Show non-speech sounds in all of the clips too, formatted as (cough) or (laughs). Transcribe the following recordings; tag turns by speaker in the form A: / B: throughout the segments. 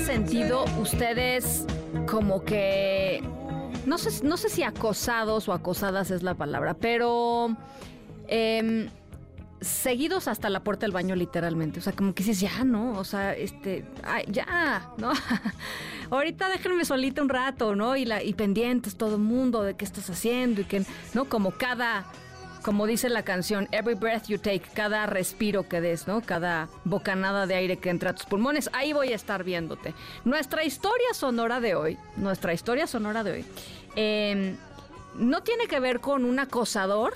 A: Sentido ustedes como que, no sé, no sé si acosados o acosadas es la palabra, pero em, seguidos hasta la puerta del baño literalmente? O sea, como que dices, ya, ¿no? O sea, este, ya, ¿no? (laughs) Ahorita déjenme solita un rato, ¿no? Y, la, y pendientes todo el mundo de qué estás haciendo y que, ¿no? Como cada como dice la canción, every breath you take, cada respiro que des, ¿no? Cada bocanada de aire que entra a tus pulmones, ahí voy a estar viéndote. Nuestra historia sonora de hoy, nuestra historia sonora de hoy, eh, no tiene que ver con un acosador,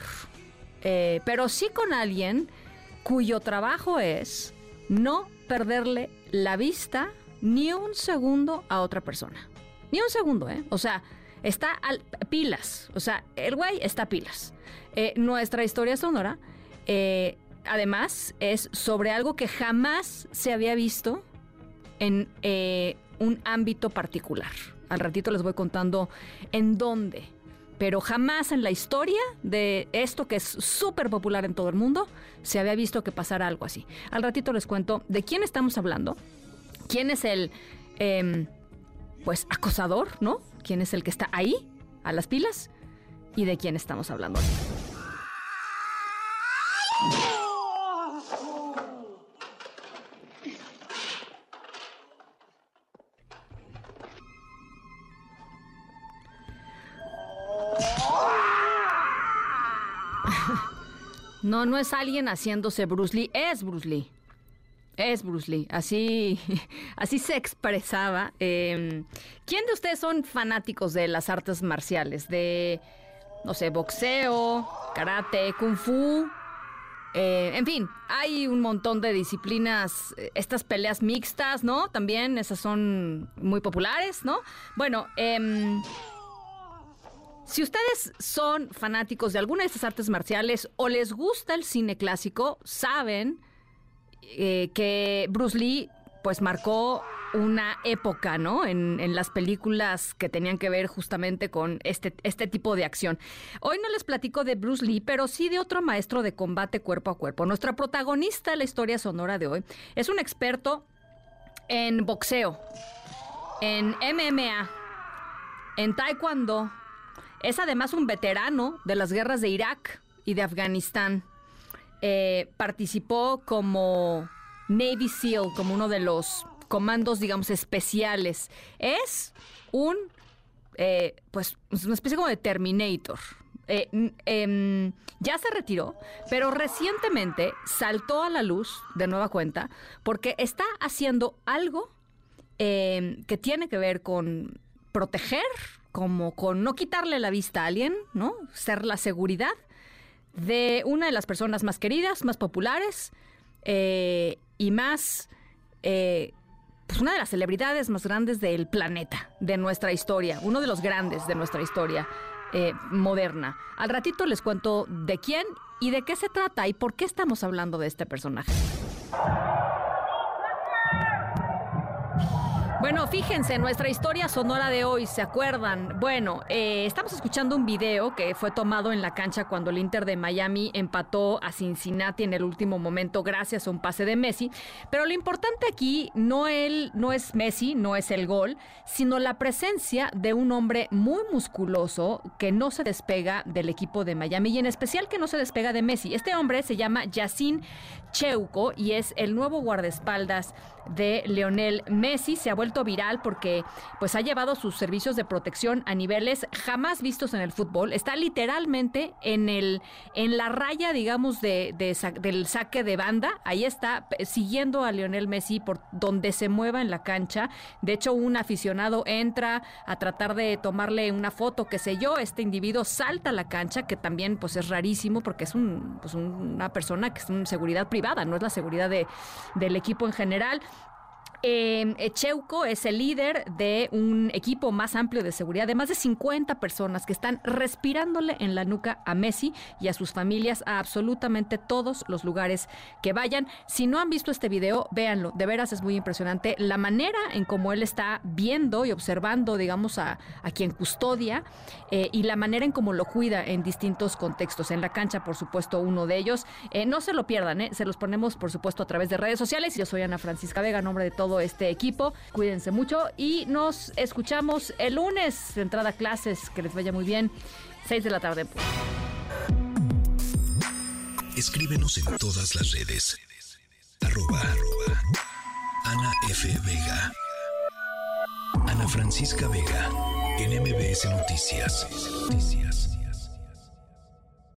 A: eh, pero sí con alguien cuyo trabajo es no perderle la vista ni un segundo a otra persona. Ni un segundo, ¿eh? O sea, está al, pilas. O sea, el güey está pilas. Eh, nuestra historia sonora, eh, además, es sobre algo que jamás se había visto en eh, un ámbito particular. Al ratito les voy contando en dónde. Pero jamás en la historia de esto que es súper popular en todo el mundo se había visto que pasara algo así. Al ratito les cuento de quién estamos hablando, quién es el, em, pues, acosador, ¿no? ¿Quién es el que está ahí, a las pilas? ¿Y de quién estamos hablando? (laughs) No, no es alguien haciéndose Bruce Lee, es Bruce Lee. Es Bruce Lee, así, (laughs) así se expresaba. Eh, ¿Quién de ustedes son fanáticos de las artes marciales? De, no sé, boxeo, karate, kung fu. Eh, en fin, hay un montón de disciplinas, eh, estas peleas mixtas, ¿no? También esas son muy populares, ¿no? Bueno, em, si ustedes son fanáticos de alguna de estas artes marciales o les gusta el cine clásico, saben eh, que Bruce Lee pues marcó una época, ¿no? En, en, las películas que tenían que ver justamente con este, este tipo de acción. Hoy no les platico de Bruce Lee, pero sí de otro maestro de combate cuerpo a cuerpo. Nuestra protagonista la historia sonora de hoy es un experto en boxeo, en MMA, en taekwondo. Es además un veterano de las guerras de Irak y de Afganistán. Eh, participó como Navy SEAL, como uno de los comandos, digamos, especiales. Es un, eh, pues, una especie como de Terminator. Eh, eh, ya se retiró, pero recientemente saltó a la luz de nueva cuenta porque está haciendo algo que tiene que ver con proteger, como con no quitarle la vista a alguien, ¿no? Ser la seguridad de una de las personas más queridas, más populares eh, y más, eh, pues una de las celebridades más grandes del planeta, de nuestra historia, uno de los grandes de nuestra historia eh, moderna. Al ratito les cuento de quién y de qué se trata y por qué estamos hablando de este personaje. Bueno, fíjense, nuestra historia sonora de hoy, ¿se acuerdan? Bueno, eh, estamos escuchando un video que fue tomado en la cancha cuando el Inter de Miami empató a Cincinnati en el último momento gracias a un pase de Messi. Pero lo importante aquí no, él, no es Messi, no es el gol, sino la presencia de un hombre muy musculoso que no se despega del equipo de Miami y en especial que no se despega de Messi. Este hombre se llama Yacine Cheuco y es el nuevo guardaespaldas de Leonel Messi. Se ha vuelto viral porque pues ha llevado sus servicios de protección a niveles jamás vistos en el fútbol. Está literalmente en el en la raya, digamos, de, del saque de banda. Ahí está siguiendo a Lionel Messi por donde se mueva en la cancha. De hecho, un aficionado entra a tratar de tomarle una foto, qué sé yo. Este individuo salta a la cancha, que también pues es rarísimo porque es un, pues, una persona que es una seguridad privada, no es la seguridad de, del equipo en general. Eh, Cheuco es el líder de un equipo más amplio de seguridad de más de 50 personas que están respirándole en la nuca a Messi y a sus familias a absolutamente todos los lugares que vayan. Si no han visto este video, véanlo. De veras es muy impresionante la manera en cómo él está viendo y observando, digamos, a, quien custodia eh, y la manera en cómo lo cuida en distintos contextos. En la cancha, por supuesto, uno de ellos. Eh, no se lo pierdan, eh. se los ponemos, por supuesto, a través de redes sociales. Yo soy Ana Francisca Vega, nombre de todo este equipo. Cuídense mucho y nos escuchamos el lunes. Entrada a clases, que les vaya muy bien. 6 de la tarde.
B: Escríbenos en todas las redes. Arroba, Ana F. Vega. Ana Francisca Vega. En MBS. Noticias.